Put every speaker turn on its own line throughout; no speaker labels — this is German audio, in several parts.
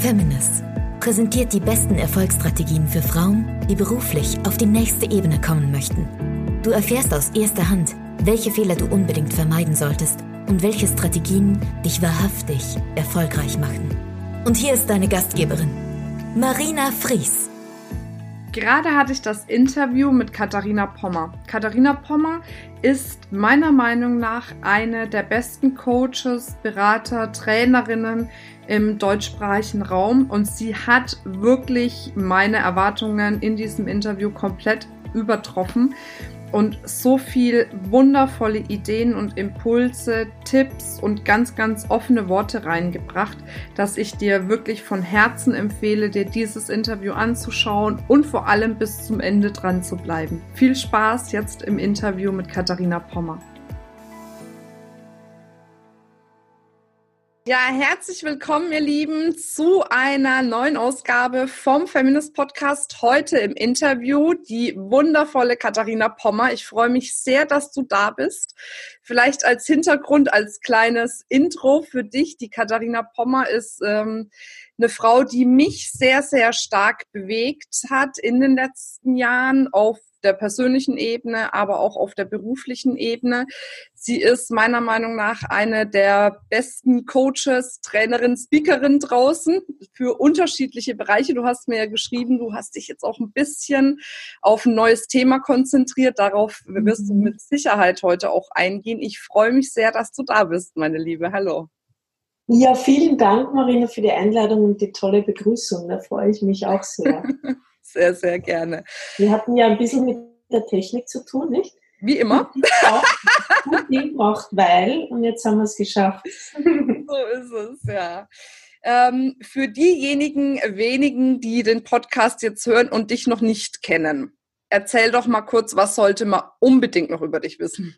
Feminist präsentiert die besten Erfolgsstrategien für Frauen, die beruflich auf die nächste Ebene kommen möchten. Du erfährst aus erster Hand, welche Fehler du unbedingt vermeiden solltest und welche Strategien dich wahrhaftig erfolgreich machen. Und hier ist deine Gastgeberin, Marina Fries.
Gerade hatte ich das Interview mit Katharina Pommer. Katharina Pommer ist meiner Meinung nach eine der besten Coaches, Berater, Trainerinnen im deutschsprachigen Raum und sie hat wirklich meine Erwartungen in diesem Interview komplett übertroffen und so viel wundervolle Ideen und Impulse, Tipps und ganz, ganz offene Worte reingebracht, dass ich dir wirklich von Herzen empfehle, dir dieses Interview anzuschauen und vor allem bis zum Ende dran zu bleiben. Viel Spaß jetzt im Interview mit Katharina Pommer. Ja, herzlich willkommen, ihr Lieben, zu einer neuen Ausgabe vom Feminist Podcast. Heute im Interview die wundervolle Katharina Pommer. Ich freue mich sehr, dass du da bist. Vielleicht als Hintergrund, als kleines Intro für dich. Die Katharina Pommer ist ähm, eine Frau, die mich sehr, sehr stark bewegt hat in den letzten Jahren auf der persönlichen Ebene, aber auch auf der beruflichen Ebene. Sie ist meiner Meinung nach eine der besten Coaches, Trainerin, Speakerin draußen für unterschiedliche Bereiche. Du hast mir ja geschrieben, du hast dich jetzt auch ein bisschen auf ein neues Thema konzentriert. Darauf wirst du mhm. mit Sicherheit heute auch eingehen. Ich freue mich sehr, dass du da bist, meine Liebe. Hallo.
Ja, vielen Dank, Marina, für die Einladung und die tolle Begrüßung. Da freue ich mich auch sehr.
Sehr, sehr gerne.
Wir hatten ja ein bisschen mit der Technik zu tun, nicht?
Wie immer.
Gut braucht weil und jetzt haben wir es geschafft.
So ist es, ja. Ähm, für diejenigen wenigen, die den Podcast jetzt hören und dich noch nicht kennen, erzähl doch mal kurz, was sollte man unbedingt noch über dich wissen?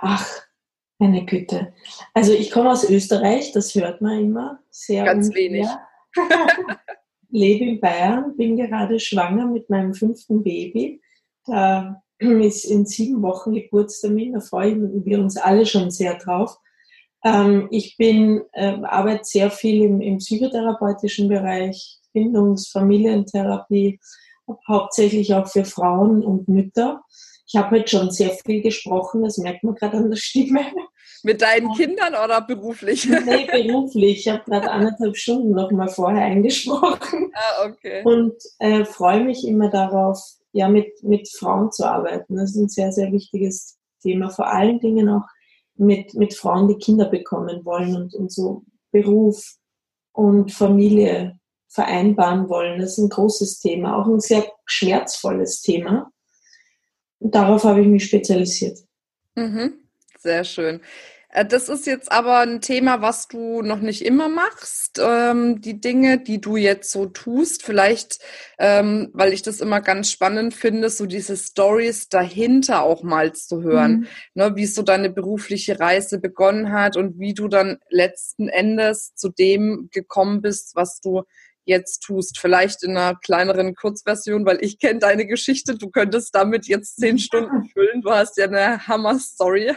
Ach, meine Güte. Also ich komme aus Österreich, das hört man immer sehr.
Ganz ungefähr. wenig.
lebe in Bayern, bin gerade schwanger mit meinem fünften Baby. Da ist in sieben Wochen Geburtstermin, da freuen wir uns alle schon sehr drauf. Ähm, ich bin, äh, arbeite sehr viel im, im psychotherapeutischen Bereich, Bindungs-, Familientherapie, hauptsächlich auch für Frauen und Mütter. Ich habe heute schon sehr viel gesprochen, das merkt man gerade an der Stimme.
Mit deinen Kindern oder beruflich?
Nee, beruflich. Ich habe gerade anderthalb Stunden noch mal vorher eingesprochen.
Ah, okay.
Und äh, freue mich immer darauf, ja, mit, mit Frauen zu arbeiten. Das ist ein sehr, sehr wichtiges Thema. Vor allen Dingen auch mit, mit Frauen, die Kinder bekommen wollen und, und so Beruf und Familie vereinbaren wollen. Das ist ein großes Thema, auch ein sehr schmerzvolles Thema. Und darauf habe ich mich spezialisiert.
Mhm. Sehr schön. Äh, das ist jetzt aber ein Thema, was du noch nicht immer machst. Ähm, die Dinge, die du jetzt so tust, vielleicht, ähm, weil ich das immer ganz spannend finde, so diese Stories dahinter auch mal zu hören, mhm. ne, wie so deine berufliche Reise begonnen hat und wie du dann letzten Endes zu dem gekommen bist, was du jetzt tust. Vielleicht in einer kleineren Kurzversion, weil ich kenne deine Geschichte. Du könntest damit jetzt zehn Stunden füllen. Du hast ja eine Hammer-Story.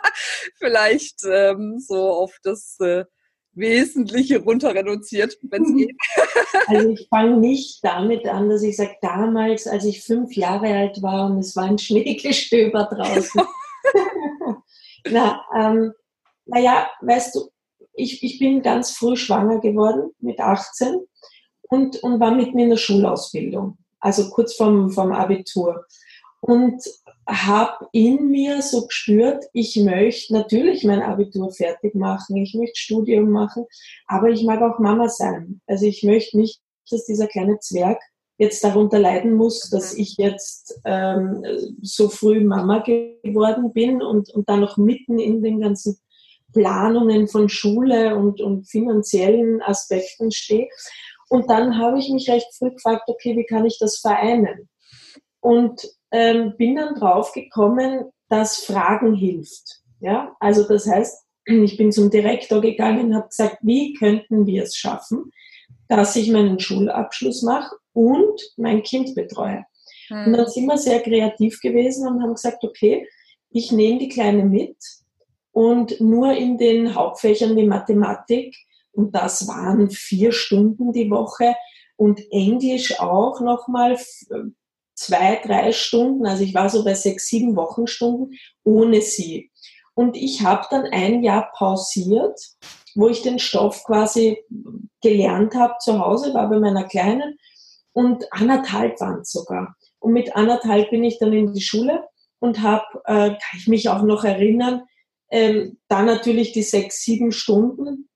Vielleicht ähm, so auf das äh, Wesentliche runter reduziert, wenn es geht.
Also ich fange nicht damit an, dass ich sage, damals, als ich fünf Jahre alt war und es war ein Schneegestöber draußen. Na, ähm, naja, weißt du, ich, ich bin ganz früh schwanger geworden mit 18 und, und war mitten in der Schulausbildung, also kurz vorm, vorm Abitur. Und habe in mir so gespürt, ich möchte natürlich mein Abitur fertig machen, ich möchte Studium machen, aber ich mag auch Mama sein. Also ich möchte nicht, dass dieser kleine Zwerg jetzt darunter leiden muss, dass ich jetzt ähm, so früh Mama geworden bin und, und dann noch mitten in den ganzen Planungen von Schule und, und finanziellen Aspekten stehe. Und dann habe ich mich recht früh gefragt, okay, wie kann ich das vereinen? Und ähm, bin dann drauf gekommen, dass Fragen hilft. Ja, also das heißt, ich bin zum Direktor gegangen und habe gesagt, wie könnten wir es schaffen, dass ich meinen Schulabschluss mache und mein Kind betreue. Hm. Und dann sind wir sehr kreativ gewesen und haben gesagt, okay, ich nehme die Kleine mit und nur in den Hauptfächern wie Mathematik Und das waren vier Stunden die Woche und Englisch auch nochmal zwei, drei Stunden. Also ich war so bei sechs, sieben Wochenstunden ohne sie. Und ich habe dann ein Jahr pausiert, wo ich den Stoff quasi gelernt habe zu Hause, war bei meiner Kleinen und anderthalb waren es sogar. Und mit anderthalb bin ich dann in die Schule und habe, äh, kann ich mich auch noch erinnern, ähm, da natürlich die sechs, sieben Stunden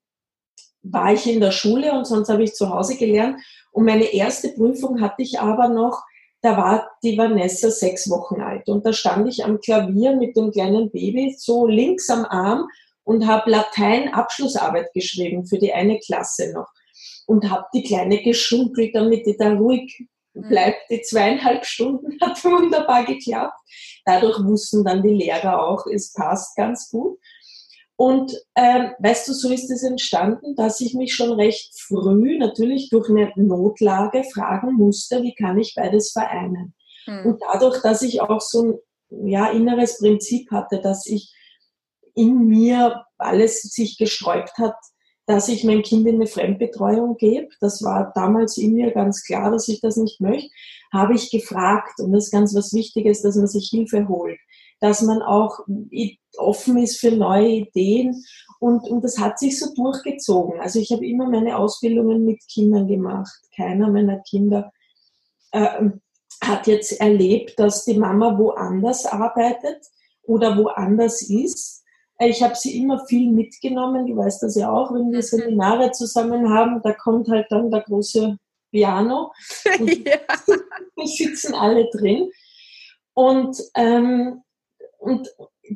war ich in der Schule und sonst habe ich zu Hause gelernt. Und meine erste Prüfung hatte ich aber noch, da war die Vanessa sechs Wochen alt. Und da stand ich am Klavier mit dem kleinen Baby so links am Arm und habe Latein-Abschlussarbeit geschrieben für die eine Klasse noch. Und habe die Kleine geschunkelt, damit die da ruhig mhm. bleibt. Die zweieinhalb Stunden hat wunderbar geklappt. Dadurch wussten dann die Lehrer auch, es passt ganz gut. Und ähm, weißt du, so ist es entstanden, dass ich mich schon recht früh natürlich durch eine Notlage fragen musste, wie kann ich beides vereinen. Hm. Und dadurch, dass ich auch so ein ja, inneres Prinzip hatte, dass ich in mir alles sich gesträubt hat, dass ich mein Kind in eine Fremdbetreuung gebe. Das war damals in mir ganz klar, dass ich das nicht möchte. Habe ich gefragt, und das ist ganz was Wichtiges, dass man sich Hilfe holt dass man auch offen ist für neue Ideen. Und, und das hat sich so durchgezogen. Also ich habe immer meine Ausbildungen mit Kindern gemacht. Keiner meiner Kinder äh, hat jetzt erlebt, dass die Mama woanders arbeitet oder woanders ist. Ich habe sie immer viel mitgenommen. Du weißt das ja auch, wenn wir mhm. Seminare zusammen haben, da kommt halt dann der große Piano und ja. wir sitzen alle drin. Und ähm, und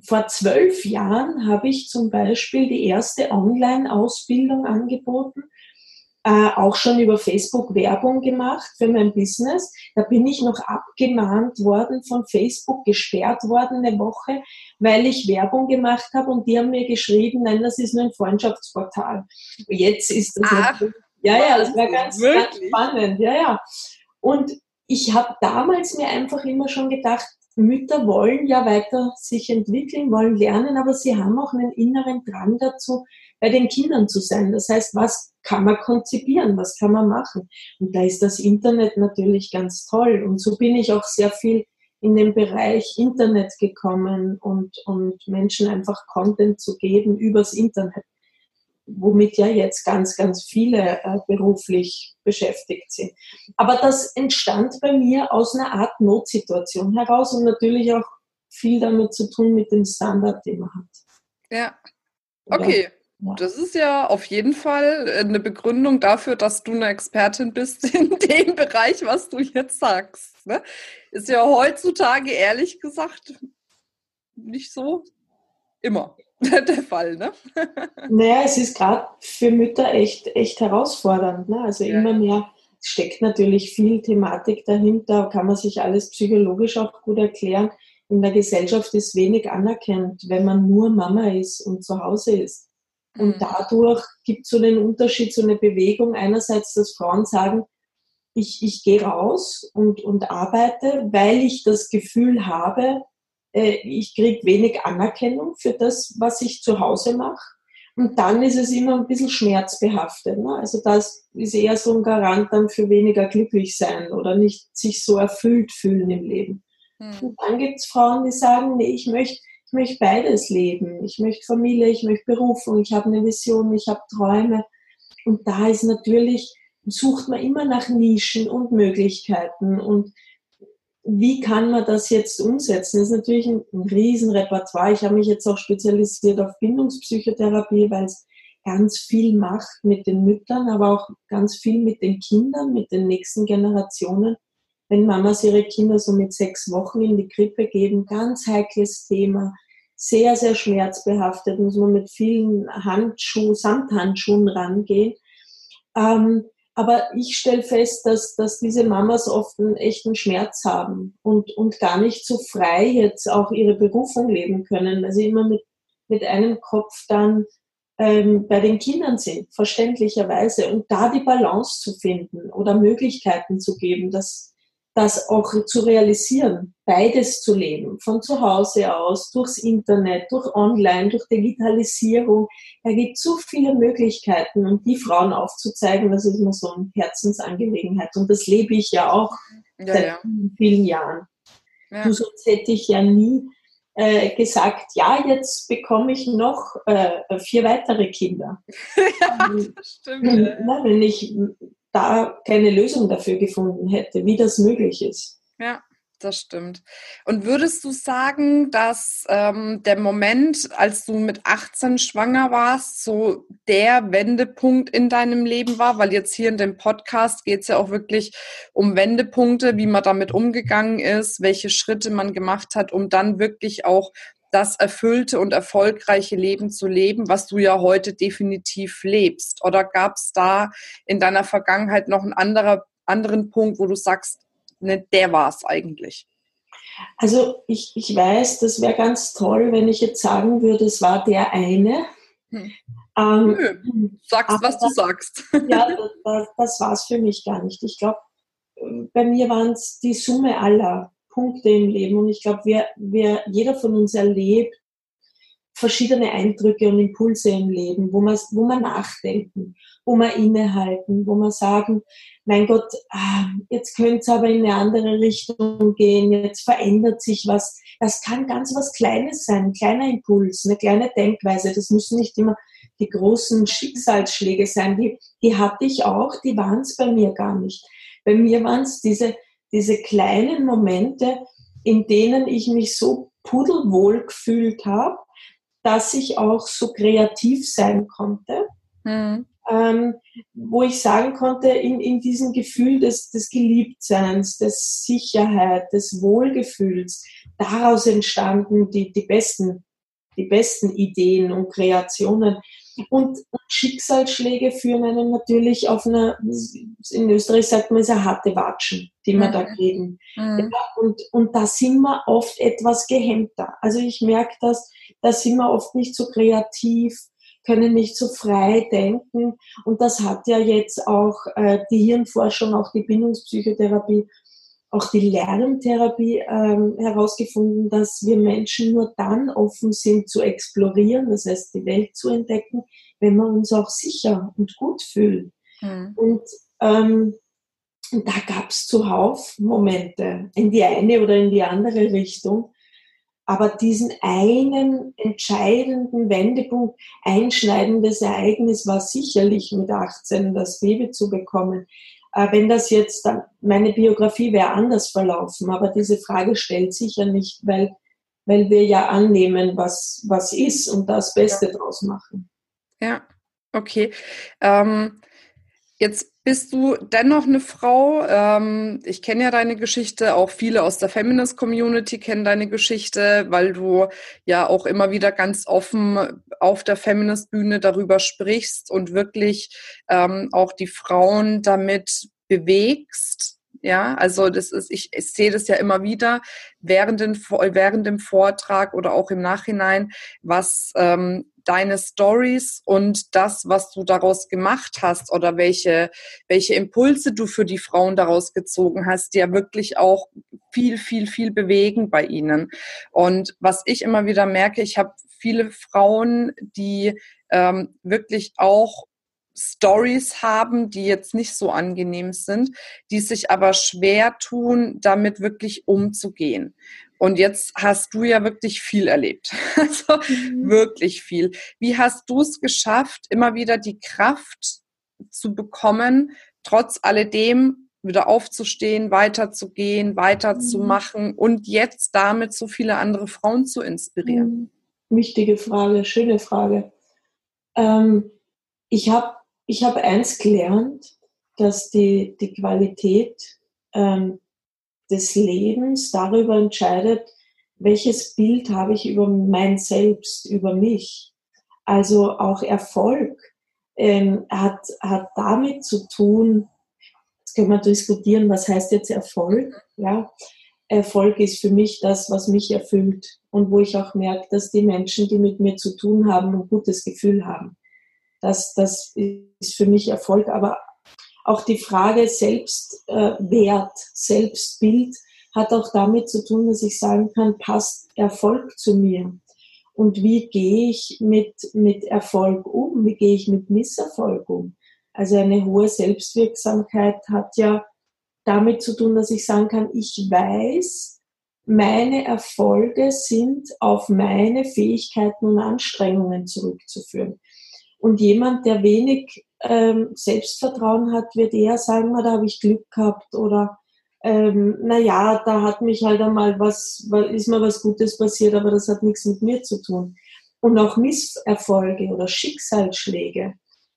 vor zwölf Jahren habe ich zum Beispiel die erste Online-Ausbildung angeboten, äh, auch schon über Facebook Werbung gemacht für mein Business. Da bin ich noch abgemahnt worden von Facebook, gesperrt worden eine Woche, weil ich Werbung gemacht habe und die haben mir geschrieben, nein, das ist nur ein Freundschaftsportal. Jetzt ist das Ach, ja, ja, das war ganz, ganz spannend, ja, ja. Und ich habe damals mir einfach immer schon gedacht, Mütter wollen ja weiter sich entwickeln, wollen lernen, aber sie haben auch einen inneren Drang dazu, bei den Kindern zu sein. Das heißt, was kann man konzipieren, was kann man machen? Und da ist das Internet natürlich ganz toll. Und so bin ich auch sehr viel in den Bereich Internet gekommen und, und Menschen einfach Content zu geben übers Internet womit ja jetzt ganz, ganz viele äh, beruflich beschäftigt sind. Aber das entstand bei mir aus einer Art Notsituation heraus und natürlich auch viel damit zu tun mit dem Standard, den man hat.
Ja. Okay. Ja. Das ist ja auf jeden Fall eine Begründung dafür, dass du eine Expertin bist in dem Bereich, was du jetzt sagst. Ne? Ist ja heutzutage ehrlich gesagt nicht so immer. der Fall, ne?
naja, es ist gerade für Mütter echt, echt herausfordernd. Ne? Also ja. immer mehr steckt natürlich viel Thematik dahinter, kann man sich alles psychologisch auch gut erklären. In der Gesellschaft ist wenig anerkannt, wenn man nur Mama ist und zu Hause ist. Und mhm. dadurch gibt es so einen Unterschied, so eine Bewegung. Einerseits, dass Frauen sagen, ich, ich gehe raus und, und arbeite, weil ich das Gefühl habe, ich kriege wenig Anerkennung für das, was ich zu Hause mache. Und dann ist es immer ein bisschen schmerzbehaftet. Ne? Also das ist eher so ein Garant dann für weniger glücklich sein oder nicht sich so erfüllt fühlen im Leben. Hm. Und dann gibt es Frauen, die sagen, nee, ich möchte ich möchte beides leben. Ich möchte Familie, ich möchte Berufung, ich habe eine Vision, ich habe Träume. Und da ist natürlich, sucht man immer nach Nischen und Möglichkeiten. Und wie kann man das jetzt umsetzen? Das ist natürlich ein, ein Riesenrepertoire. Ich habe mich jetzt auch spezialisiert auf Bindungspsychotherapie, weil es ganz viel macht mit den Müttern, aber auch ganz viel mit den Kindern, mit den nächsten Generationen. Wenn Mamas ihre Kinder so mit sechs Wochen in die Krippe geben, ganz heikles Thema, sehr, sehr schmerzbehaftet, muss man mit vielen Handschuhen, Samthandschuhen rangehen. Ähm, aber ich stelle fest, dass, dass diese Mamas oft einen echten Schmerz haben und, und gar nicht so frei jetzt auch ihre Berufung leben können, weil sie immer mit, mit einem Kopf dann ähm, bei den Kindern sind, verständlicherweise. Und da die Balance zu finden oder Möglichkeiten zu geben, das, das auch zu realisieren, beides zu leben, von zu Hause aus, durchs Internet, durch Online, durch Digitalisierung. Da gibt so viele Möglichkeiten und die Frauen aufzuzeigen, das ist mir so eine Herzensangelegenheit und das lebe ich ja auch ja, seit ja. vielen Jahren. Ja. Du, sonst hätte ich ja nie äh, gesagt, ja, jetzt bekomme ich noch äh, vier weitere Kinder. ja, das stimmt. Na, wenn ich da keine Lösung dafür gefunden hätte, wie das möglich ist.
Ja, das stimmt. Und würdest du sagen, dass ähm, der Moment, als du mit 18 schwanger warst, so der Wendepunkt in deinem Leben war? Weil jetzt hier in dem Podcast geht es ja auch wirklich um Wendepunkte, wie man damit umgegangen ist, welche Schritte man gemacht hat, um dann wirklich auch das erfüllte und erfolgreiche Leben zu leben, was du ja heute definitiv lebst? Oder gab es da in deiner Vergangenheit noch einen anderer, anderen Punkt, wo du sagst, ne, der war es eigentlich?
Also ich, ich weiß, das wäre ganz toll, wenn ich jetzt sagen würde, es war der eine. Hm.
Ähm, Nö, sagst, was du sagst.
Ja, das, das war es für mich gar nicht. Ich glaube, bei mir waren es die Summe aller Punkte im Leben. Und ich glaube, wir, wir, jeder von uns erlebt verschiedene Eindrücke und Impulse im Leben, wo man, wo man nachdenken, wo man innehalten, wo man sagen, mein Gott, ah, jetzt könnte es aber in eine andere Richtung gehen, jetzt verändert sich was. Das kann ganz was Kleines sein, ein kleiner Impuls, eine kleine Denkweise. Das müssen nicht immer die großen Schicksalsschläge sein. Die, die hatte ich auch, die waren es bei mir gar nicht. Bei mir waren es diese diese kleinen Momente, in denen ich mich so pudelwohl gefühlt habe, dass ich auch so kreativ sein konnte. Mhm. Ähm, wo ich sagen konnte, in, in diesem Gefühl des, des Geliebtseins, des Sicherheit, des Wohlgefühls, daraus entstanden die, die, besten, die besten Ideen und Kreationen. Und, und Schicksalsschläge führen einen natürlich auf eine, in Österreich sagt man, es eine harte Watschen, die wir mhm. da kriegen. Mhm. Ja, und, und da sind wir oft etwas gehemmter. Also ich merke das, da sind wir oft nicht so kreativ, können nicht so frei denken. Und das hat ja jetzt auch äh, die Hirnforschung, auch die Bindungspsychotherapie auch die Lerntherapie ähm, herausgefunden, dass wir Menschen nur dann offen sind zu explorieren, das heißt die Welt zu entdecken, wenn wir uns auch sicher und gut fühlen. Mhm. Und ähm, da gab es zuhauf Momente in die eine oder in die andere Richtung. Aber diesen einen entscheidenden Wendepunkt, einschneidendes Ereignis war sicherlich mit 18 das Baby zu bekommen. Äh, wenn das jetzt, meine Biografie wäre anders verlaufen, aber diese Frage stellt sich ja nicht, weil, weil wir ja annehmen, was, was ist und das Beste ja. draus machen.
Ja, okay. Ähm, jetzt bist du dennoch eine Frau. Ähm, ich kenne ja deine Geschichte, auch viele aus der Feminist Community kennen deine Geschichte, weil du ja auch immer wieder ganz offen auf der Feminist Bühne darüber sprichst und wirklich ähm, auch die Frauen damit bewegst. Ja, also das ist, ich, ich sehe das ja immer wieder während, den, während dem Vortrag oder auch im Nachhinein, was ähm, deine Stories und das, was du daraus gemacht hast oder welche, welche Impulse du für die Frauen daraus gezogen hast, die ja wirklich auch viel, viel, viel bewegen bei ihnen. Und was ich immer wieder merke, ich habe viele Frauen, die ähm, wirklich auch Stories haben, die jetzt nicht so angenehm sind, die sich aber schwer tun, damit wirklich umzugehen. Und jetzt hast du ja wirklich viel erlebt. Also mhm. wirklich viel. Wie hast du es geschafft, immer wieder die Kraft zu bekommen, trotz alledem wieder aufzustehen, weiterzugehen, weiterzumachen mhm. und jetzt damit so viele andere Frauen zu inspirieren?
Mhm. Wichtige Frage, schöne Frage. Ähm, ich habe ich hab eins gelernt, dass die, die Qualität ähm, des Lebens darüber entscheidet, welches Bild habe ich über mein Selbst, über mich. Also auch Erfolg ähm, hat, hat damit zu tun, jetzt können wir diskutieren, was heißt jetzt Erfolg. Ja? Erfolg ist für mich das, was mich erfüllt und wo ich auch merke, dass die Menschen, die mit mir zu tun haben, ein gutes Gefühl haben. Das, das ist für mich Erfolg, aber auch die Frage Selbstwert, Selbstbild hat auch damit zu tun, dass ich sagen kann, passt Erfolg zu mir? Und wie gehe ich mit, mit Erfolg um? Wie gehe ich mit Misserfolg um? Also eine hohe Selbstwirksamkeit hat ja damit zu tun, dass ich sagen kann, ich weiß, meine Erfolge sind auf meine Fähigkeiten und Anstrengungen zurückzuführen. Und jemand, der wenig ähm, Selbstvertrauen hat, wird eher sagen, da habe ich Glück gehabt oder ähm, naja, da hat mich halt einmal was, ist mir was Gutes passiert, aber das hat nichts mit mir zu tun. Und auch Misserfolge oder Schicksalsschläge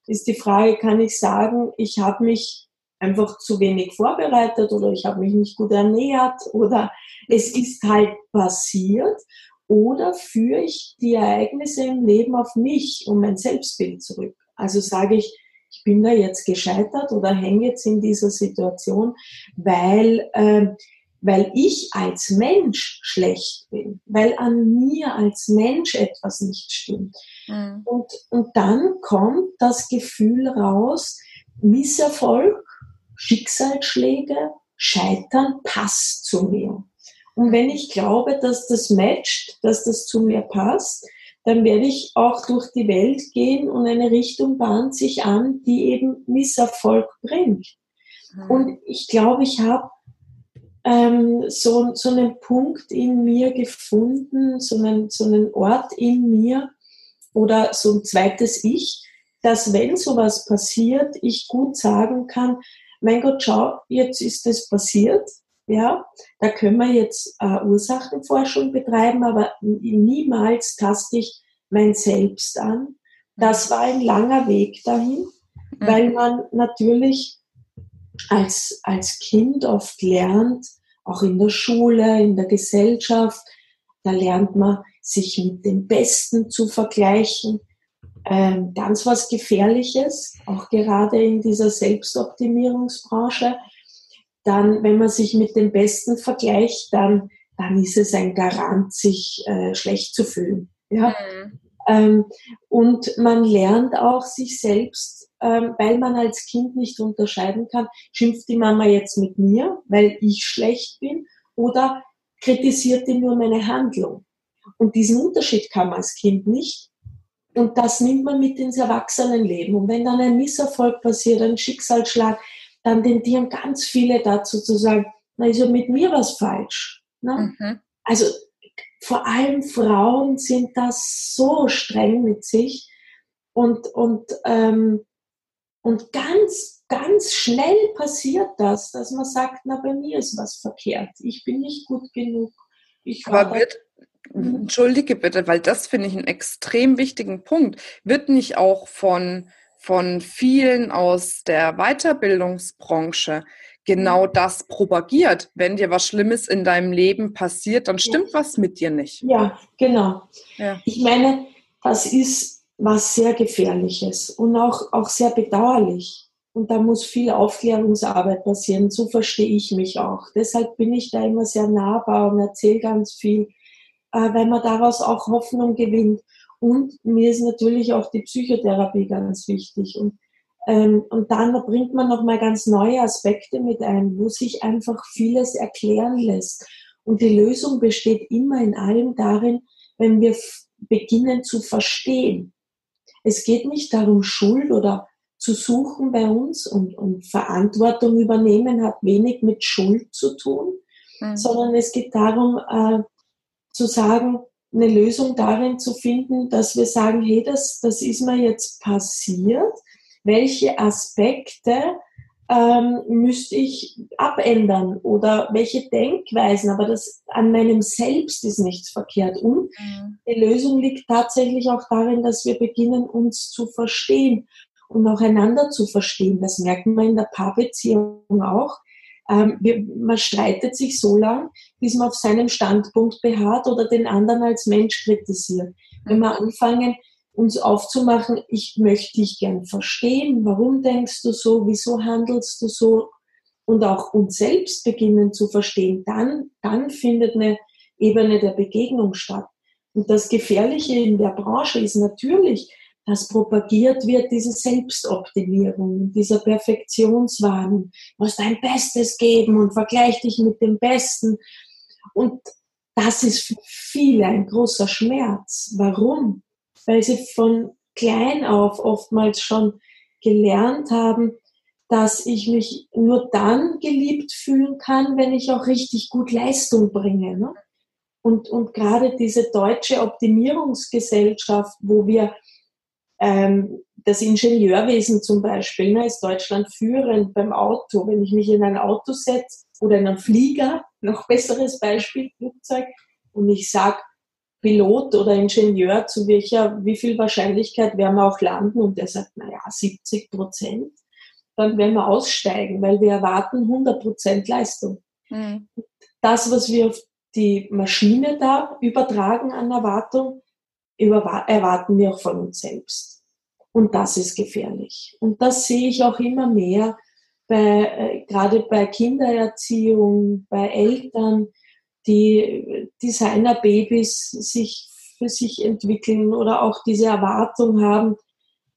ist die Frage, kann ich sagen, ich habe mich einfach zu wenig vorbereitet oder ich habe mich nicht gut ernährt oder es ist halt passiert oder führe ich die Ereignisse im Leben auf mich und mein Selbstbild zurück. Also sage ich, ich bin da jetzt gescheitert oder hänge jetzt in dieser Situation, weil, äh, weil ich als Mensch schlecht bin, weil an mir als Mensch etwas nicht stimmt. Mhm. Und, und dann kommt das Gefühl raus, Misserfolg, Schicksalsschläge, Scheitern passt zu mir. Und wenn ich glaube, dass das matcht, dass das zu mir passt, dann werde ich auch durch die Welt gehen und eine Richtung bahnt sich an, die eben Misserfolg bringt. Mhm. Und ich glaube, ich habe ähm, so, so einen Punkt in mir gefunden, so einen, so einen Ort in mir oder so ein zweites Ich, dass wenn sowas passiert, ich gut sagen kann, mein Gott, schau, jetzt ist es passiert, ja, da können wir jetzt äh, Ursachenforschung betreiben, aber niemals taste ich mein Selbst an. Das war ein langer Weg dahin, mhm. weil man natürlich als, als Kind oft lernt, auch in der Schule, in der Gesellschaft, da lernt man, sich mit dem Besten zu vergleichen. Ähm, ganz was Gefährliches, auch gerade in dieser Selbstoptimierungsbranche dann, wenn man sich mit dem Besten vergleicht, dann, dann ist es ein Garant, sich äh, schlecht zu fühlen. Ja? Mhm. Ähm, und man lernt auch sich selbst, ähm, weil man als Kind nicht unterscheiden kann, schimpft die Mama jetzt mit mir, weil ich schlecht bin, oder kritisiert die nur meine Handlung. Und diesen Unterschied kann man als Kind nicht. Und das nimmt man mit ins Erwachsenenleben. Und wenn dann ein Misserfolg passiert, ein Schicksalsschlag, dann tendieren ganz viele dazu zu sagen, na, ist ja mit mir was falsch. Ne? Mhm. Also vor allem Frauen sind das so streng mit sich und, und, ähm, und ganz, ganz schnell passiert das, dass man sagt, na, bei mir ist was verkehrt. Ich bin nicht gut genug. Ich
Aber wird, mhm. entschuldige bitte, weil das finde ich einen extrem wichtigen Punkt. Wird nicht auch von von vielen aus der Weiterbildungsbranche genau mhm. das propagiert. Wenn dir was Schlimmes in deinem Leben passiert, dann stimmt ja. was mit dir nicht.
Ja, genau. Ja. Ich meine, das ist was sehr Gefährliches und auch, auch sehr bedauerlich. Und da muss viel Aufklärungsarbeit passieren. So verstehe ich mich auch. Deshalb bin ich da immer sehr nahbar und erzähle ganz viel, äh, weil man daraus auch Hoffnung gewinnt. Und mir ist natürlich auch die Psychotherapie ganz wichtig. Und, ähm, und dann bringt man nochmal ganz neue Aspekte mit ein, wo sich einfach vieles erklären lässt. Und die Lösung besteht immer in allem darin, wenn wir beginnen zu verstehen. Es geht nicht darum, Schuld oder zu suchen bei uns und, und Verantwortung übernehmen hat wenig mit Schuld zu tun, mhm. sondern es geht darum, äh, zu sagen, eine Lösung darin zu finden, dass wir sagen, hey, das, das ist mir jetzt passiert. Welche Aspekte ähm, müsste ich abändern oder welche Denkweisen, aber das an meinem Selbst ist nichts verkehrt. Und mhm. die Lösung liegt tatsächlich auch darin, dass wir beginnen, uns zu verstehen und auch einander zu verstehen. Das merken wir in der Paarbeziehung auch ähm, man streitet sich so lang, bis man auf seinem Standpunkt beharrt oder den anderen als Mensch kritisiert. Wenn wir anfangen, uns aufzumachen, ich möchte dich gern verstehen, warum denkst du so, wieso handelst du so und auch uns selbst beginnen zu verstehen, dann, dann findet eine Ebene der Begegnung statt. Und das Gefährliche in der Branche ist natürlich, dass propagiert wird, diese Selbstoptimierung, dieser Perfektionswahn. Musst dein Bestes geben und vergleich dich mit dem Besten. Und das ist für viele ein großer Schmerz. Warum? Weil sie von klein auf oftmals schon gelernt haben, dass ich mich nur dann geliebt fühlen kann, wenn ich auch richtig gut Leistung bringe. Ne? Und, und gerade diese deutsche Optimierungsgesellschaft, wo wir ähm, das Ingenieurwesen zum Beispiel ne, ist Deutschland führend beim Auto. Wenn ich mich in ein Auto setze oder in einen Flieger, noch besseres Beispiel, Flugzeug, und ich sage Pilot oder Ingenieur, zu welcher, wie viel Wahrscheinlichkeit werden wir auch landen? Und der sagt, naja, 70 Prozent. Dann werden wir aussteigen, weil wir erwarten 100 Prozent Leistung. Mhm. Das, was wir auf die Maschine da übertragen an Erwartung, erwarten wir auch von uns selbst. Und das ist gefährlich. Und das sehe ich auch immer mehr bei, äh, gerade bei Kindererziehung, bei Eltern, die Designerbabys sich für sich entwickeln oder auch diese Erwartung haben,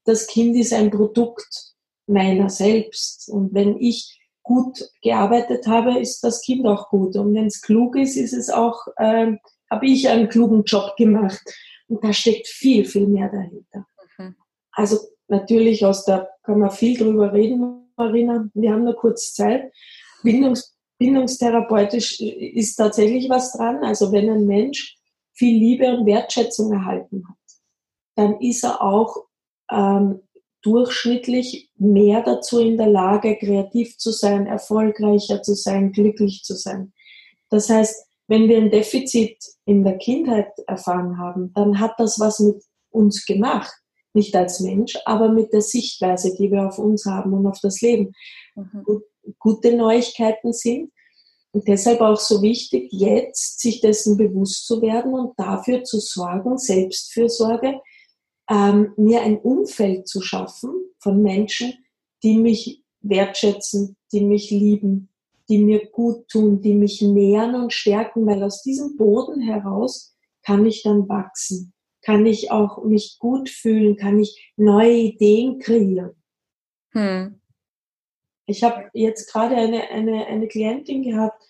das Kind ist ein Produkt meiner selbst. Und wenn ich gut gearbeitet habe, ist das Kind auch gut. Und wenn es klug ist, ist es auch, äh, habe ich einen klugen Job gemacht. Und da steckt viel, viel mehr dahinter. Mhm. Also natürlich aus der, kann man viel drüber reden, Marina. Wir haben nur kurz Zeit. Bindungs, bindungstherapeutisch ist tatsächlich was dran. Also wenn ein Mensch viel Liebe und Wertschätzung erhalten hat, dann ist er auch ähm, durchschnittlich mehr dazu in der Lage, kreativ zu sein, erfolgreicher zu sein, glücklich zu sein. Das heißt, wenn wir ein Defizit in der Kindheit erfahren haben, dann hat das was mit uns gemacht. Nicht als Mensch, aber mit der Sichtweise, die wir auf uns haben und auf das Leben. Mhm. Gute Neuigkeiten sind und deshalb auch so wichtig, jetzt sich dessen bewusst zu werden und dafür zu sorgen, Selbstfürsorge, ähm, mir ein Umfeld zu schaffen von Menschen, die mich wertschätzen, die mich lieben, die mir gut tun, die mich nähern und stärken, weil aus diesem Boden heraus kann ich dann wachsen, kann ich auch mich gut fühlen, kann ich neue Ideen kreieren. Hm. Ich habe jetzt gerade eine, eine, eine Klientin gehabt,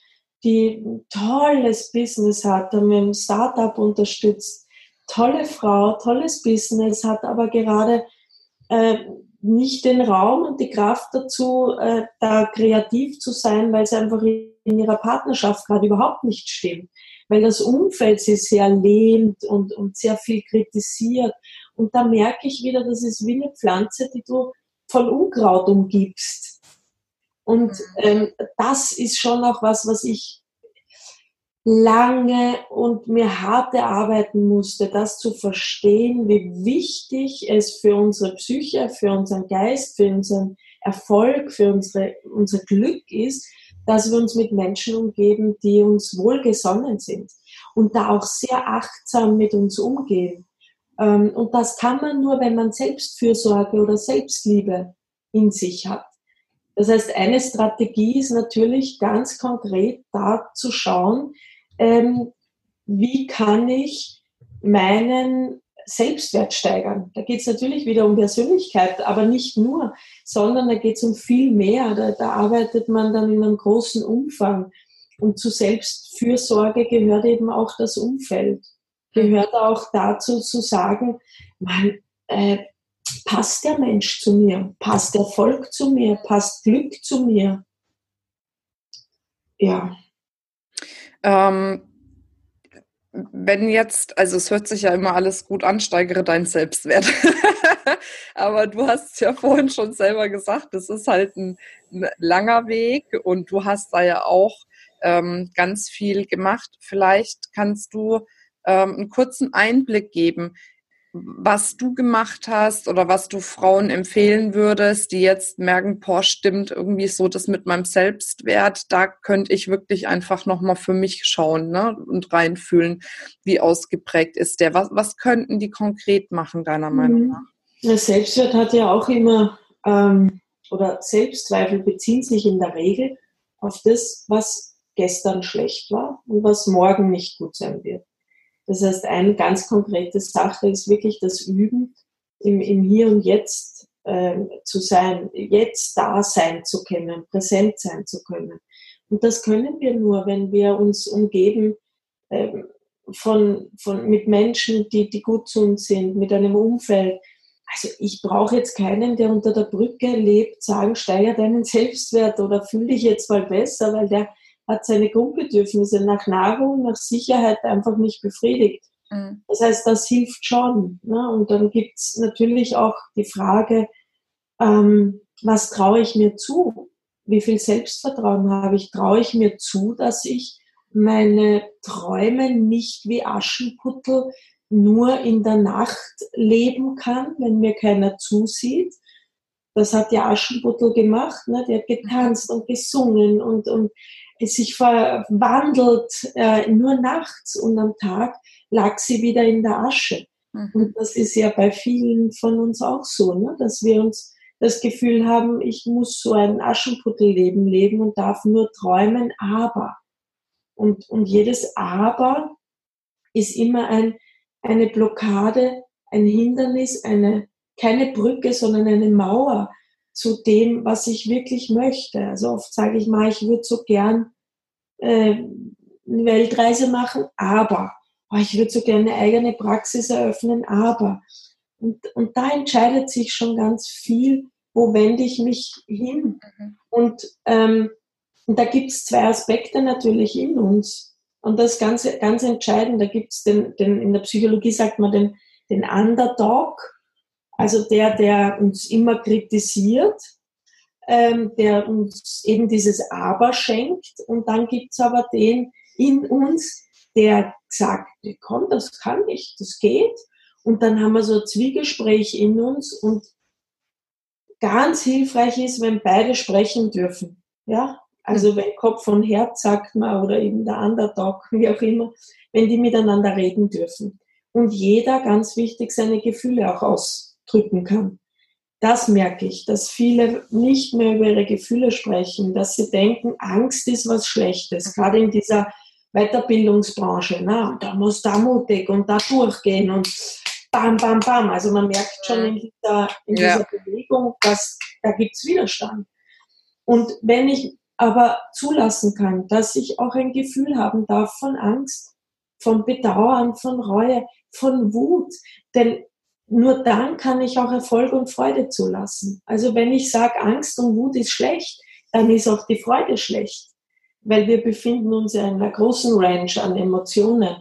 die ein tolles Business hat, mit einem Startup unterstützt, tolle Frau, tolles Business, hat aber gerade äh, nicht den Raum und die Kraft dazu, äh, da kreativ zu sein, weil es einfach in ihrer Partnerschaft gerade überhaupt nicht stimmt. Weil das Umfeld sie sehr lehnt und, und sehr viel kritisiert. Und da merke ich wieder, das ist wie eine Pflanze, die du von Unkraut umgibst. Und mhm. ähm, das ist schon auch was, was ich lange und mir hart erarbeiten musste, das zu verstehen, wie wichtig es für unsere Psyche, für unseren Geist, für unseren Erfolg, für unsere, unser Glück ist, dass wir uns mit Menschen umgeben, die uns wohlgesonnen sind und da auch sehr achtsam mit uns umgehen. Ähm, und das kann man nur, wenn man Selbstfürsorge oder Selbstliebe in sich hat. Das heißt, eine Strategie ist natürlich ganz konkret da zu schauen, ähm, wie kann ich meinen Selbstwert steigern. Da geht es natürlich wieder um Persönlichkeit, aber nicht nur, sondern da geht es um viel mehr. Da, da, arbeitet man dann in einem großen Umfang. Und zu Selbstfürsorge gehört eben auch das Umfeld. Gehört auch dazu zu sagen, man, äh, passt der Mensch zu mir? Passt Erfolg zu mir? Passt Glück zu mir?
Ja, ähm, wenn jetzt, also es hört sich ja immer alles gut an, steigere deinen Selbstwert. Aber du hast ja vorhin schon selber gesagt, das ist halt ein, ein langer Weg und du hast da ja auch ähm, ganz viel gemacht. Vielleicht kannst du ähm, einen kurzen Einblick geben was du gemacht hast oder was du Frauen empfehlen würdest, die jetzt merken, boah, stimmt irgendwie so das mit meinem Selbstwert, da könnte ich wirklich einfach nochmal für mich schauen ne, und reinfühlen, wie ausgeprägt ist der. Was, was könnten die konkret machen, deiner Meinung mhm. nach?
Der Selbstwert hat ja auch immer, ähm, oder Selbstzweifel beziehen sich in der Regel auf das, was gestern schlecht war und was morgen nicht gut sein wird. Das heißt, eine ganz konkrete Sache ist wirklich das Üben, im, im Hier und Jetzt äh, zu sein, jetzt da sein zu können, präsent sein zu können. Und das können wir nur, wenn wir uns umgeben äh, von, von, mit Menschen, die, die gut zu uns sind, mit einem Umfeld. Also ich brauche jetzt keinen, der unter der Brücke lebt, sagen, steiger deinen Selbstwert oder fühl dich jetzt mal besser, weil der hat seine Grundbedürfnisse nach Nahrung, nach Sicherheit einfach nicht befriedigt. Mhm. Das heißt, das hilft schon. Ne? Und dann gibt es natürlich auch die Frage, ähm, was traue ich mir zu? Wie viel Selbstvertrauen habe ich? Traue ich mir zu, dass ich meine Träume nicht wie Aschenputtel nur in der Nacht leben kann, wenn mir keiner zusieht? Das hat ja Aschenputtel gemacht, ne? die hat getanzt und gesungen und, und sich verwandelt äh, nur nachts und am Tag lag sie wieder in der Asche. Mhm. Und das ist ja bei vielen von uns auch so, ne? dass wir uns das Gefühl haben, ich muss so ein Aschenputtelleben leben und darf nur träumen, aber. Und, und jedes Aber ist immer ein, eine Blockade, ein Hindernis, eine, keine Brücke, sondern eine Mauer zu dem, was ich wirklich möchte. Also oft sage ich mal, ich würde so gern äh, eine Weltreise machen, aber oh, ich würde so gerne eine eigene Praxis eröffnen, aber. Und, und da entscheidet sich schon ganz viel, wo wende ich mich hin. Mhm. Und, ähm, und da gibt es zwei Aspekte natürlich in uns. Und das ist ganz, ganz entscheidend. Da gibt es den, den, in der Psychologie sagt man den, den Underdog, also der, der uns immer kritisiert, ähm, der uns eben dieses Aber schenkt. Und dann gibt es aber den in uns, der sagt, komm, das kann ich, das geht. Und dann haben wir so ein Zwiegespräch in uns und ganz hilfreich ist, wenn beide sprechen dürfen. Ja, also mhm. wenn Kopf und Herz sagt man oder eben der Underdog, wie auch immer, wenn die miteinander reden dürfen. Und jeder, ganz wichtig, seine Gefühle auch ausdrücken kann. Das merke ich, dass viele nicht mehr über ihre Gefühle sprechen, dass sie denken, Angst ist was Schlechtes, mhm. gerade in dieser Weiterbildungsbranche. Na, da muss da mutig und da durchgehen und bam, bam, bam. Also man merkt schon in dieser, in ja. dieser Bewegung, dass da gibt es Widerstand. Und wenn ich aber zulassen kann, dass ich auch ein Gefühl haben darf von Angst, von Bedauern, von Reue, von Wut, denn nur dann kann ich auch Erfolg und Freude zulassen. Also wenn ich sage, Angst und Wut ist schlecht, dann ist auch die Freude schlecht, weil wir befinden uns in einer großen Range an Emotionen.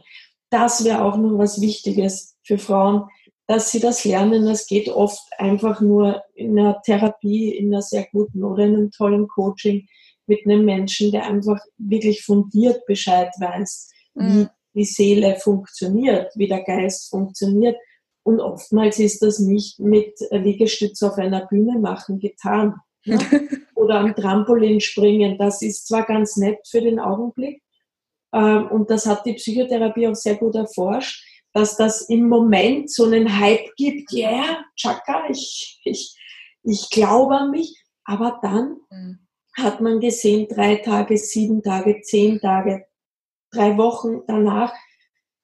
Das wäre auch noch was Wichtiges für Frauen, dass sie das lernen. Das geht oft einfach nur in einer Therapie, in einer sehr guten oder in einem tollen Coaching mit einem Menschen, der einfach wirklich fundiert Bescheid weiß, mhm. wie die Seele funktioniert, wie der Geist funktioniert. Und oftmals ist das nicht mit Liegestütz auf einer Bühne machen getan. Ne? Oder am Trampolin springen. Das ist zwar ganz nett für den Augenblick, ähm, und das hat die Psychotherapie auch sehr gut erforscht, dass das im Moment so einen Hype gibt, ja, yeah, Chaka, ich, ich, ich glaube an mich, aber dann mhm. hat man gesehen, drei Tage, sieben Tage, zehn Tage, drei Wochen danach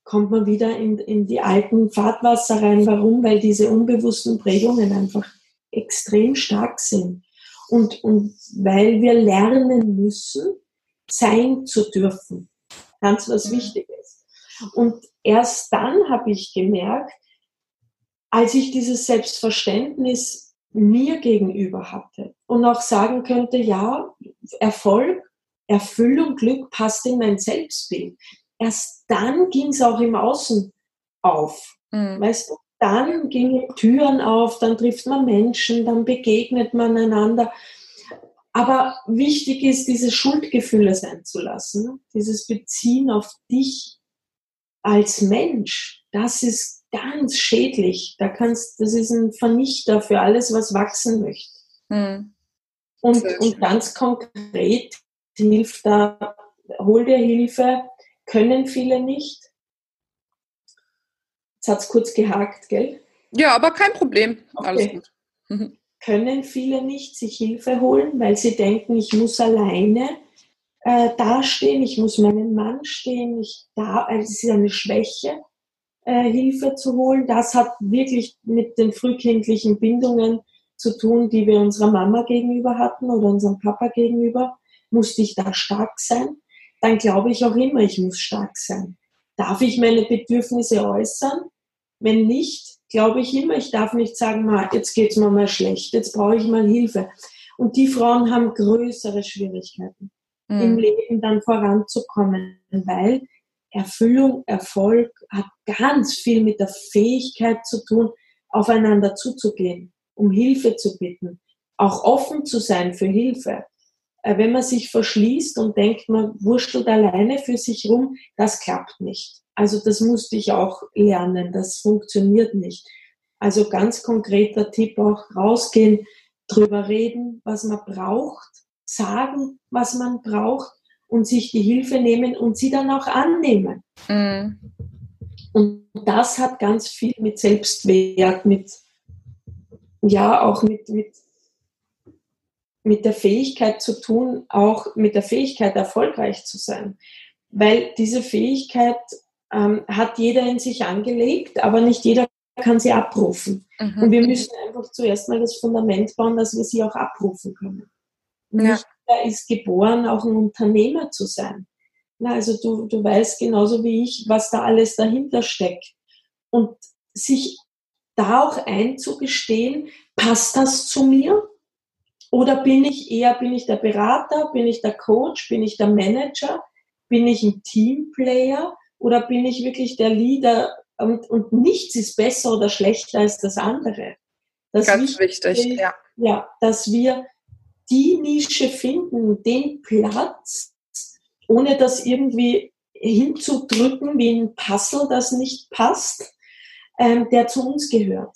kommt man wieder in, in die alten Fahrtwasser rein. Warum? Weil diese unbewussten Prägungen einfach extrem stark sind. Und, und weil wir lernen müssen, sein zu dürfen. Ganz was mhm. Wichtiges. Und erst dann habe ich gemerkt, als ich dieses Selbstverständnis mir gegenüber hatte und auch sagen könnte, ja, Erfolg, Erfüllung, Glück passt in mein Selbstbild. Erst dann ging es auch im Außen auf. Mhm. Weißt du, dann gingen Türen auf, dann trifft man Menschen, dann begegnet man einander. Aber wichtig ist, diese Schuldgefühle sein zu lassen, dieses Beziehen auf dich als Mensch, das ist ganz schädlich. Da kannst, das ist ein Vernichter für alles, was wachsen möchte. Mhm. Und, und ganz konkret hilft da, hol dir Hilfe, können viele nicht. Jetzt hat es kurz gehakt, gell?
Ja, aber kein Problem. Okay. Alles gut.
Mhm. Können viele nicht sich Hilfe holen, weil sie denken, ich muss alleine äh, dastehen, ich muss meinen Mann stehen, ich da, also es ist eine Schwäche. äh, Hilfe zu holen. Das hat wirklich mit den frühkindlichen Bindungen zu tun, die wir unserer Mama gegenüber hatten oder unserem Papa gegenüber. Musste ich da stark sein? Dann glaube ich auch immer, ich muss stark sein. Darf ich meine Bedürfnisse äußern? Wenn nicht, glaube ich immer, ich darf nicht sagen, jetzt geht es mir mal schlecht, jetzt brauche ich mal Hilfe. Und die Frauen haben größere Schwierigkeiten mhm. im Leben dann voranzukommen, weil Erfüllung, Erfolg hat ganz viel mit der Fähigkeit zu tun, aufeinander zuzugehen, um Hilfe zu bitten, auch offen zu sein für Hilfe. Äh, wenn man sich verschließt und denkt, man wurschtelt alleine für sich rum, das klappt nicht. Also das musste ich auch lernen, das funktioniert nicht. Also ganz konkreter Tipp auch rausgehen, drüber reden, was man braucht, sagen, was man braucht und sich die Hilfe nehmen und sie dann auch annehmen. Mhm. Und das hat ganz viel mit Selbstwert, mit, ja, auch mit, mit, mit der Fähigkeit zu tun, auch mit der Fähigkeit erfolgreich zu sein. Weil diese Fähigkeit ähm, hat jeder in sich angelegt, aber nicht jeder kann sie abrufen. Mhm. Und wir müssen einfach zuerst mal das Fundament bauen, dass wir sie auch abrufen können. Ja. Nicht jeder ist geboren, auch ein Unternehmer zu sein. Na, also du, du weißt genauso wie ich, was da alles dahinter steckt. Und sich da auch einzugestehen, passt das zu mir? Oder bin ich eher, bin ich der Berater, bin ich der Coach, bin ich der Manager, bin ich ein Teamplayer oder bin ich wirklich der Leader und, und nichts ist besser oder schlechter als das andere?
Das Ganz wichtig, ja.
Ja, dass wir die Nische finden, den Platz, ohne das irgendwie hinzudrücken wie ein Puzzle, das nicht passt, ähm, der zu uns gehört.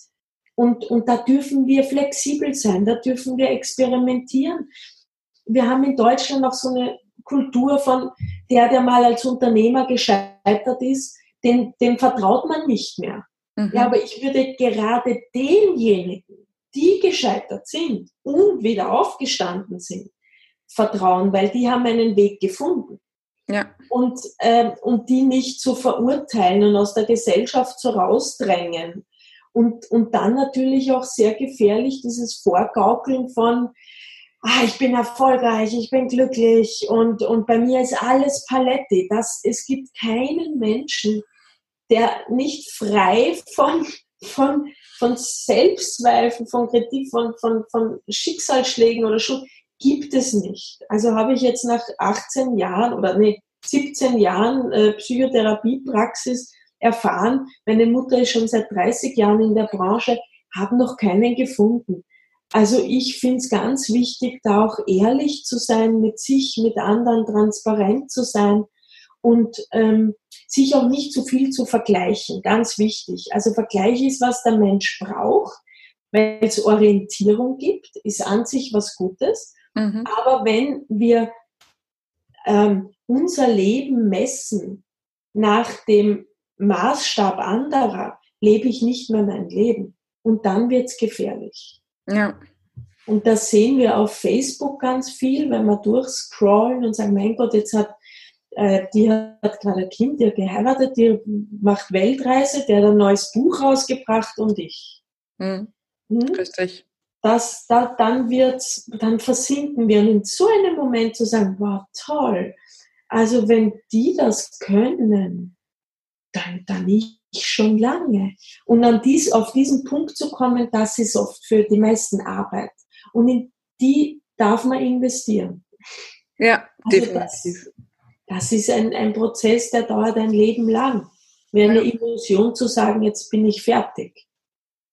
Und, und da dürfen wir flexibel sein, da dürfen wir experimentieren. Wir haben in Deutschland auch so eine Kultur von der, der mal als Unternehmer gescheitert ist, dem, dem vertraut man nicht mehr. Mhm. Ja, aber ich würde gerade denjenigen, die gescheitert sind und wieder aufgestanden sind, vertrauen, weil die haben einen Weg gefunden. Ja. Und, äh, und die nicht zu verurteilen und aus der Gesellschaft zu rausdrängen. Und, und dann natürlich auch sehr gefährlich dieses Vorgaukeln von, ah, ich bin erfolgreich, ich bin glücklich und, und bei mir ist alles Paletti. Das, es gibt keinen Menschen, der nicht frei von, von von Selbstzweifeln, von Kritik, von, von, von Schicksalsschlägen oder Schuld gibt es nicht. Also habe ich jetzt nach 18 Jahren oder nee, 17 Jahren äh, Psychotherapiepraxis erfahren, meine Mutter ist schon seit 30 Jahren in der Branche, habe noch keinen gefunden. Also ich finde es ganz wichtig, da auch ehrlich zu sein mit sich, mit anderen, transparent zu sein und ähm, sich auch nicht zu viel zu vergleichen, ganz wichtig. Also Vergleich ist, was der Mensch braucht, weil es Orientierung gibt, ist an sich was Gutes. Mhm. Aber wenn wir ähm, unser Leben messen nach dem Maßstab anderer, lebe ich nicht mehr mein Leben. Und dann wird es gefährlich. Ja. Und das sehen wir auf Facebook ganz viel, wenn wir durchscrollen und sagen, mein Gott, jetzt hat äh, die hat gerade ein Kind, die hat geheiratet, die macht Weltreise, der hat ein neues Buch rausgebracht und ich.
Hm. Hm? Richtig.
Das, da, dann wird's, dann versinken wir. Und in so einem Moment zu sagen, wow, toll. Also wenn die das können, dann, dann ich schon lange. Und an dies, auf diesen Punkt zu kommen, das ist oft für die meisten Arbeit. Und in die darf man investieren.
Ja, also definitiv.
Das, das ist ein, ein Prozess, der dauert ein Leben lang. Wäre eine Illusion zu sagen, jetzt bin ich fertig.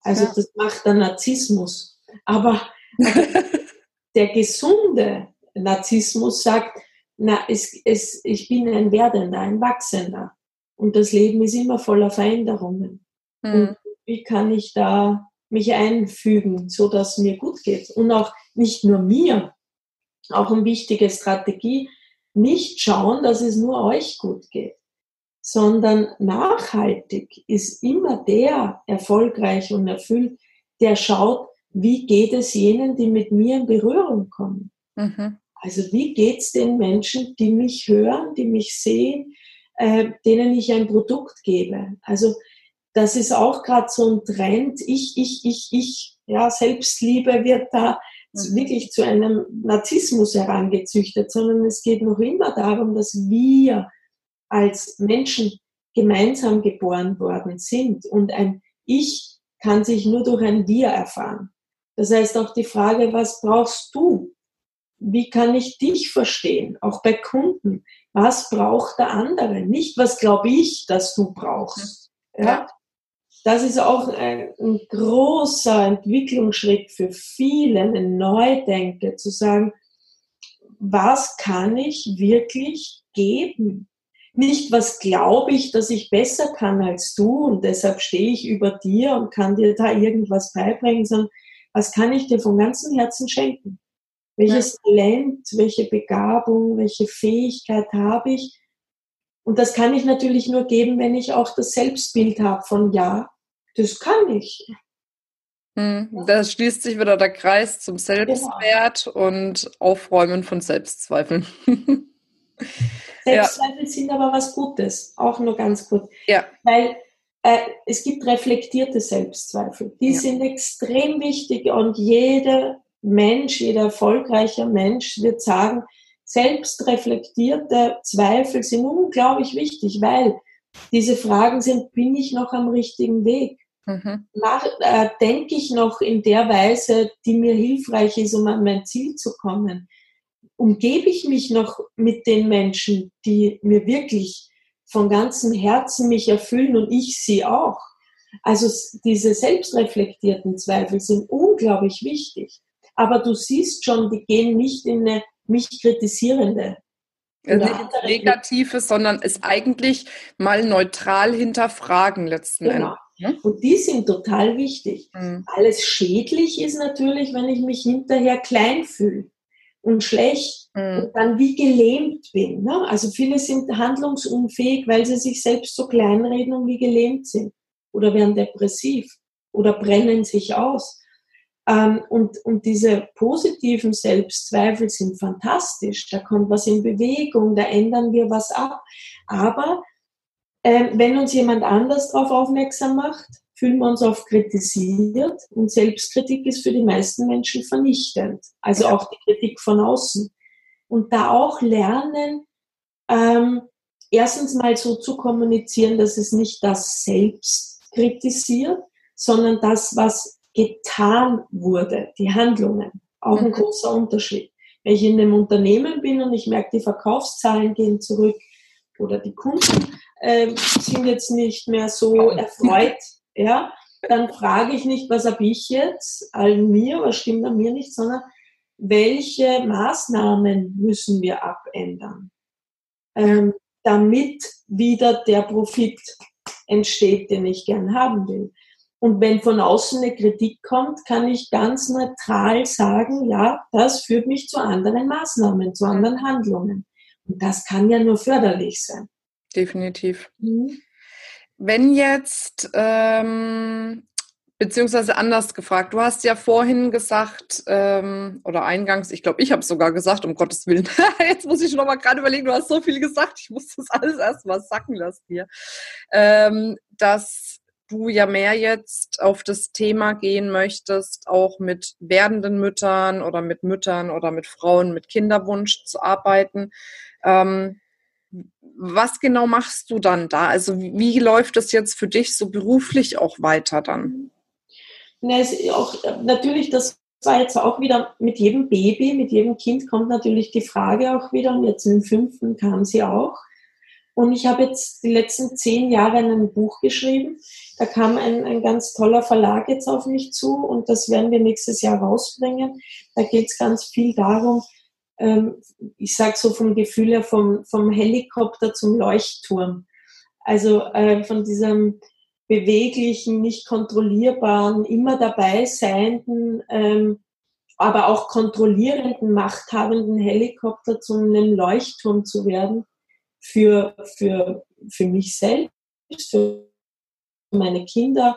Also ja. das macht der Narzissmus. Aber der gesunde Narzissmus sagt, na, es, es, ich bin ein Werdender, ein Wachsender. Und das Leben ist immer voller Veränderungen. Mhm. Und wie kann ich da mich einfügen, so dass mir gut geht? Und auch nicht nur mir, auch eine wichtige Strategie, nicht schauen, dass es nur euch gut geht, sondern nachhaltig ist immer der erfolgreich und erfüllt, der schaut, wie geht es jenen, die mit mir in Berührung kommen. Mhm. Also wie geht es den Menschen, die mich hören, die mich sehen, äh, denen ich ein Produkt gebe. Also das ist auch gerade so ein Trend. Ich, ich, ich, ich, ja, Selbstliebe wird da mhm. wirklich zu einem Narzissmus herangezüchtet, sondern es geht noch immer darum, dass wir als Menschen gemeinsam geboren worden sind und ein Ich kann sich nur durch ein Wir erfahren. Das heißt auch die Frage, was brauchst du? Wie kann ich dich verstehen? Auch bei Kunden. Was braucht der andere? Nicht, was glaube ich, dass du brauchst. Ja? Das ist auch ein, ein großer Entwicklungsschritt für viele, eine Neudenke, zu sagen, was kann ich wirklich geben? Nicht, was glaube ich, dass ich besser kann als du und deshalb stehe ich über dir und kann dir da irgendwas beibringen, sondern was kann ich dir von ganzem Herzen schenken? Welches ja. Talent, welche Begabung, welche Fähigkeit habe ich? Und das kann ich natürlich nur geben, wenn ich auch das Selbstbild habe von ja, das kann ich.
Hm, da schließt sich wieder der Kreis zum Selbstwert genau. und Aufräumen von Selbstzweifeln.
Selbstzweifel ja. sind aber was Gutes, auch nur ganz gut.
Ja.
Weil äh, es gibt reflektierte Selbstzweifel. Die ja. sind extrem wichtig und jeder Mensch, jeder erfolgreiche Mensch wird sagen, selbstreflektierte Zweifel sind unglaublich wichtig, weil diese Fragen sind, bin ich noch am richtigen Weg? Mhm. Äh, denke ich noch in der Weise, die mir hilfreich ist, um an mein Ziel zu kommen? Umgebe ich mich noch mit den Menschen, die mir wirklich von ganzem Herzen mich erfüllen und ich sie auch? Also diese selbstreflektierten Zweifel sind unglaublich wichtig. Aber du siehst schon, die gehen nicht in eine mich kritisierende
also nicht ins Negative, sondern es eigentlich mal neutral hinterfragen letzten genau.
Endes. Und die sind total wichtig. Mhm. Alles schädlich ist natürlich, wenn ich mich hinterher klein fühle und schlecht mhm. und dann wie gelähmt bin. Ne? Also viele sind handlungsunfähig, weil sie sich selbst so kleinreden und wie gelähmt sind oder werden depressiv oder brennen sich aus. Ähm, und, und diese positiven Selbstzweifel sind fantastisch. Da kommt was in Bewegung, da ändern wir was ab. Aber äh, wenn uns jemand anders darauf aufmerksam macht, fühlen wir uns oft kritisiert. Und Selbstkritik ist für die meisten Menschen vernichtend. Also auch die Kritik von außen. Und da auch lernen, ähm, erstens mal so zu kommunizieren, dass es nicht das Selbst kritisiert, sondern das, was getan wurde, die Handlungen. Auch ein mhm. großer Unterschied. Wenn ich in einem Unternehmen bin und ich merke, die Verkaufszahlen gehen zurück oder die Kunden äh, sind jetzt nicht mehr so erfreut, ja, dann frage ich nicht, was habe ich jetzt an mir, was stimmt an mir nicht, sondern welche Maßnahmen müssen wir abändern, ähm, damit wieder der Profit entsteht, den ich gern haben will. Und wenn von außen eine Kritik kommt, kann ich ganz neutral sagen, ja, das führt mich zu anderen Maßnahmen, zu anderen Handlungen. Und das kann ja nur förderlich sein.
Definitiv. Mhm. Wenn jetzt, ähm, beziehungsweise anders gefragt, du hast ja vorhin gesagt, ähm, oder eingangs, ich glaube, ich habe es sogar gesagt, um Gottes Willen. jetzt muss ich noch mal gerade überlegen, du hast so viel gesagt, ich muss das alles erstmal sacken lassen hier. Ähm, dass du ja mehr jetzt auf das Thema gehen möchtest, auch mit werdenden Müttern oder mit Müttern oder mit Frauen mit Kinderwunsch zu arbeiten. Ähm, was genau machst du dann da? Also wie läuft es jetzt für dich so beruflich auch weiter dann?
Na, auch, natürlich, das war jetzt auch wieder mit jedem Baby, mit jedem Kind kommt natürlich die Frage auch wieder und jetzt dem fünften kam sie auch. Und ich habe jetzt die letzten zehn Jahre ein Buch geschrieben. Da kam ein, ein ganz toller Verlag jetzt auf mich zu und das werden wir nächstes Jahr rausbringen. Da geht es ganz viel darum, ähm, ich sage so vom Gefühl her, vom, vom Helikopter zum Leuchtturm. Also äh, von diesem beweglichen, nicht kontrollierbaren, immer dabei seienden, ähm, aber auch kontrollierenden, machthabenden Helikopter zu einem Leuchtturm zu werden für, für, für mich selbst, für meine Kinder,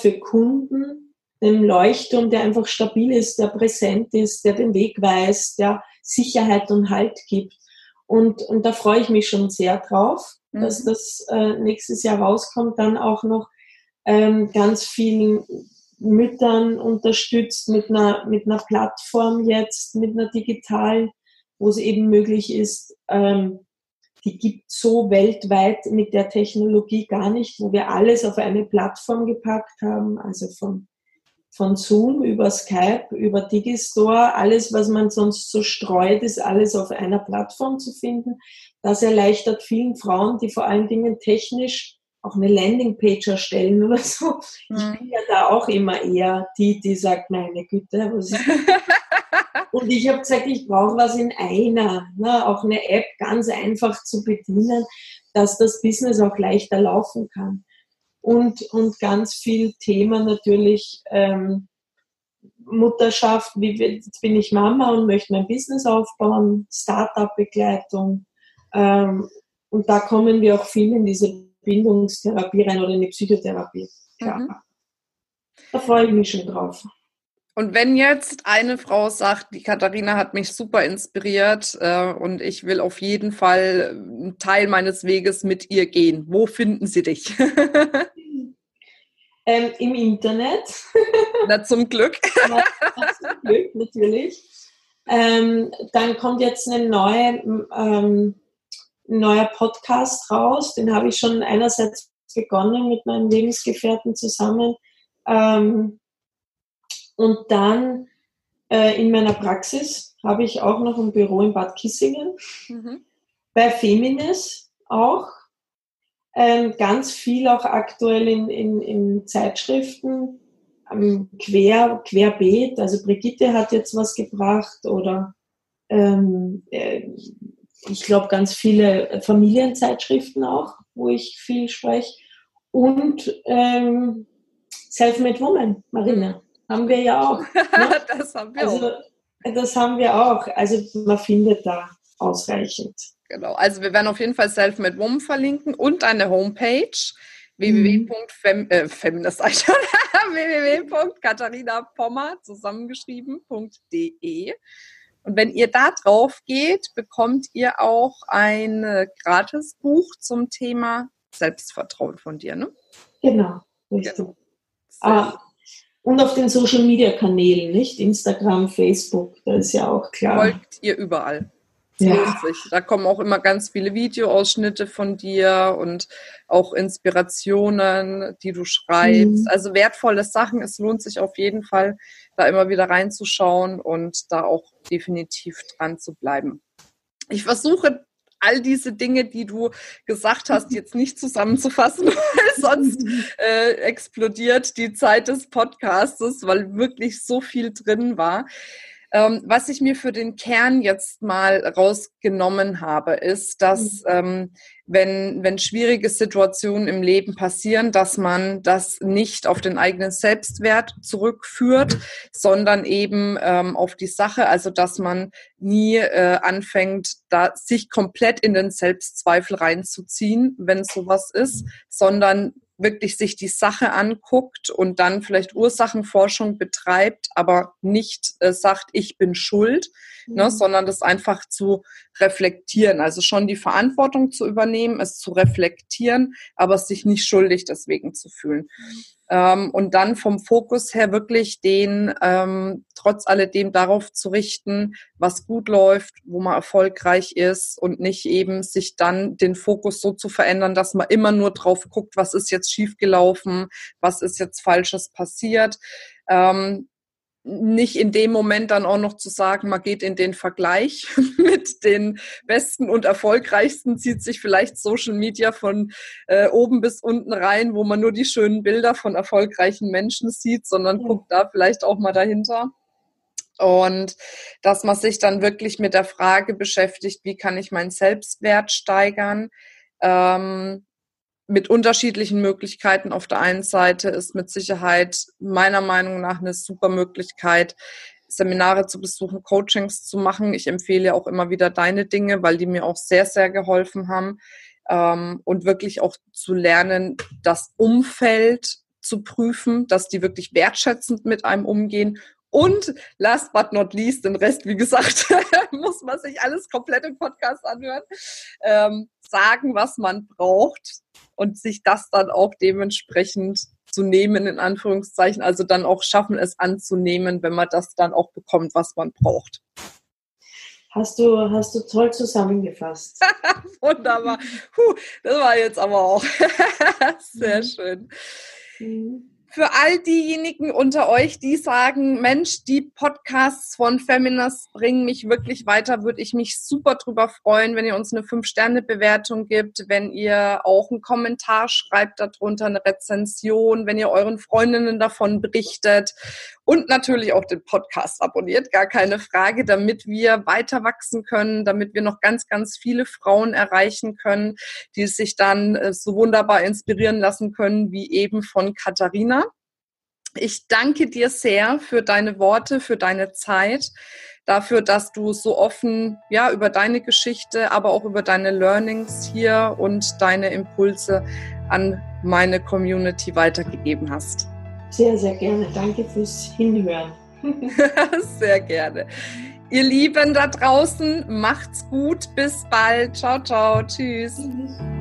für Kunden, den Leuchtturm, der einfach stabil ist, der präsent ist, der den Weg weist, der Sicherheit und Halt gibt. Und, und da freue ich mich schon sehr drauf, mhm. dass das äh, nächstes Jahr rauskommt. Dann auch noch ähm, ganz vielen Müttern unterstützt mit einer, mit einer Plattform jetzt, mit einer digitalen, wo es eben möglich ist, ähm, die gibt so weltweit mit der Technologie gar nicht, wo wir alles auf eine Plattform gepackt haben, also von, von Zoom über Skype, über Digistore, alles, was man sonst so streut, ist alles auf einer Plattform zu finden. Das erleichtert vielen Frauen, die vor allen Dingen technisch auch eine Landingpage erstellen oder so. Ich bin ja da auch immer eher die, die sagt, meine Güte, was ist Und ich habe gesagt, ich brauche was in einer, ne? auch eine App ganz einfach zu bedienen, dass das Business auch leichter laufen kann. Und, und ganz viel Thema natürlich ähm, Mutterschaft, wie jetzt bin ich Mama und möchte mein Business aufbauen, Startup-Begleitung. Ähm, und da kommen wir auch viel in diese Bindungstherapie rein oder in die Psychotherapie. Ja. Mhm. Da freue ich mich schon drauf.
Und wenn jetzt eine Frau sagt, die Katharina hat mich super inspiriert äh, und ich will auf jeden Fall einen Teil meines Weges mit ihr gehen, wo finden sie dich?
ähm, Im Internet.
Na, zum Glück.
Na, zum Glück, natürlich. Ähm, dann kommt jetzt eine neue, ähm, ein neuer Podcast raus. Den habe ich schon einerseits begonnen mit meinem Lebensgefährten zusammen. Ähm, und dann äh, in meiner Praxis habe ich auch noch ein Büro in Bad Kissingen. Mhm. Bei Feminis auch. Ähm, ganz viel auch aktuell in, in, in Zeitschriften. Ähm, quer, querbeet. Also Brigitte hat jetzt was gebracht oder ähm, äh, ich glaube ganz viele Familienzeitschriften auch, wo ich viel spreche. Und ähm, Self-Made Woman, Marina. Haben wir ja auch. Ne?
das haben wir
also, auch. Das haben wir auch. Also man findet da ausreichend.
Genau. Also wir werden auf jeden Fall Self-Made Woman verlinken und eine Homepage www.katharinapommer zusammengeschrieben.de. Und wenn ihr da drauf geht, bekommt ihr auch ein Gratisbuch zum Thema Selbstvertrauen von dir, ne?
Genau, richtig. Genau. Ah, und auf den Social Media Kanälen, nicht? Instagram, Facebook, das ist ja auch klar.
Folgt ihr überall. Ja. Da kommen auch immer ganz viele Videoausschnitte von dir und auch Inspirationen, die du schreibst. Mhm. Also wertvolle Sachen. Es lohnt sich auf jeden Fall, da immer wieder reinzuschauen und da auch definitiv dran zu bleiben. Ich versuche all diese Dinge, die du gesagt hast, jetzt nicht zusammenzufassen, weil sonst äh, explodiert die Zeit des Podcastes, weil wirklich so viel drin war. Ähm, was ich mir für den Kern jetzt mal rausgenommen habe, ist, dass mhm. ähm, wenn, wenn schwierige Situationen im Leben passieren, dass man das nicht auf den eigenen Selbstwert zurückführt, sondern eben ähm, auf die Sache, also dass man nie äh, anfängt, da sich komplett in den Selbstzweifel reinzuziehen, wenn sowas ist, sondern wirklich sich die Sache anguckt und dann vielleicht Ursachenforschung betreibt, aber nicht äh, sagt, ich bin schuld, ne, mhm. ne, sondern das einfach zu reflektieren. Also schon die Verantwortung zu übernehmen, es zu reflektieren, aber sich nicht schuldig deswegen zu fühlen. Mhm. Ähm, und dann vom Fokus her wirklich den ähm, trotz alledem darauf zu richten, was gut läuft, wo man erfolgreich ist und nicht eben sich dann den Fokus so zu verändern, dass man immer nur drauf guckt, was ist jetzt schiefgelaufen, was ist jetzt Falsches passiert. Ähm, nicht in dem Moment dann auch noch zu sagen, man geht in den Vergleich mit den besten und erfolgreichsten, zieht sich vielleicht Social Media von äh, oben bis unten rein, wo man nur die schönen Bilder von erfolgreichen Menschen sieht, sondern ja. guckt da vielleicht auch mal dahinter. Und dass man sich dann wirklich mit der Frage beschäftigt, wie kann ich meinen Selbstwert steigern? Ähm, mit unterschiedlichen Möglichkeiten. Auf der einen Seite ist mit Sicherheit meiner Meinung nach eine super Möglichkeit, Seminare zu besuchen, Coachings zu machen. Ich empfehle auch immer wieder deine Dinge, weil die mir auch sehr, sehr geholfen haben. Ähm, und wirklich auch zu lernen, das Umfeld zu prüfen, dass die wirklich wertschätzend mit einem umgehen und last but not least, den Rest, wie gesagt, muss man sich alles komplett im Podcast anhören, ähm, sagen, was man braucht und sich das dann auch dementsprechend zu nehmen, in Anführungszeichen. Also dann auch schaffen, es anzunehmen, wenn man das dann auch bekommt, was man braucht.
Hast du, hast du toll zusammengefasst.
Wunderbar. Puh, das war jetzt aber auch sehr mhm. schön. Mhm für all diejenigen unter euch, die sagen, Mensch, die Podcasts von Feminist bringen mich wirklich weiter, würde ich mich super drüber freuen, wenn ihr uns eine 5-Sterne-Bewertung gibt, wenn ihr auch einen Kommentar schreibt darunter, eine Rezension, wenn ihr euren Freundinnen davon berichtet und natürlich auch den Podcast abonniert, gar keine Frage, damit wir weiter wachsen können, damit wir noch ganz, ganz viele Frauen erreichen können, die sich dann äh, so wunderbar inspirieren lassen können, wie eben von Katharina. Ich danke dir sehr für deine Worte, für deine Zeit, dafür, dass du so offen ja über deine Geschichte, aber auch über deine Learnings hier und deine Impulse an meine Community weitergegeben hast.
Sehr, sehr gerne. Danke fürs Hinhören.
sehr gerne. Ihr Lieben da draußen, macht's gut. Bis bald. Ciao, ciao. Tschüss. Tschüss.